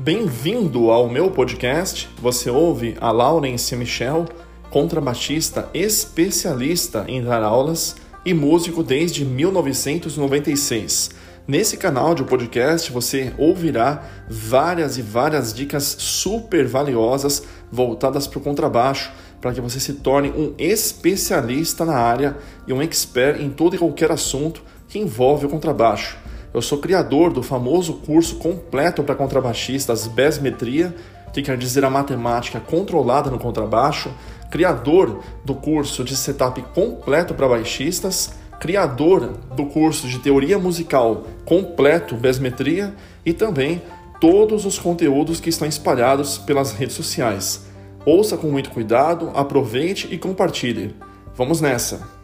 Bem-vindo ao meu podcast. Você ouve a Laurence Michel, contrabaixista especialista em dar aulas e músico desde 1996. Nesse canal de podcast você ouvirá várias e várias dicas super valiosas voltadas para o contrabaixo, para que você se torne um especialista na área e um expert em todo e qualquer assunto que envolve o contrabaixo. Eu sou criador do famoso curso completo para contrabaixistas Besmetria, que quer dizer a matemática controlada no contrabaixo, criador do curso de setup completo para baixistas, criador do curso de teoria musical completo Besmetria e também todos os conteúdos que estão espalhados pelas redes sociais. Ouça com muito cuidado, aproveite e compartilhe. Vamos nessa!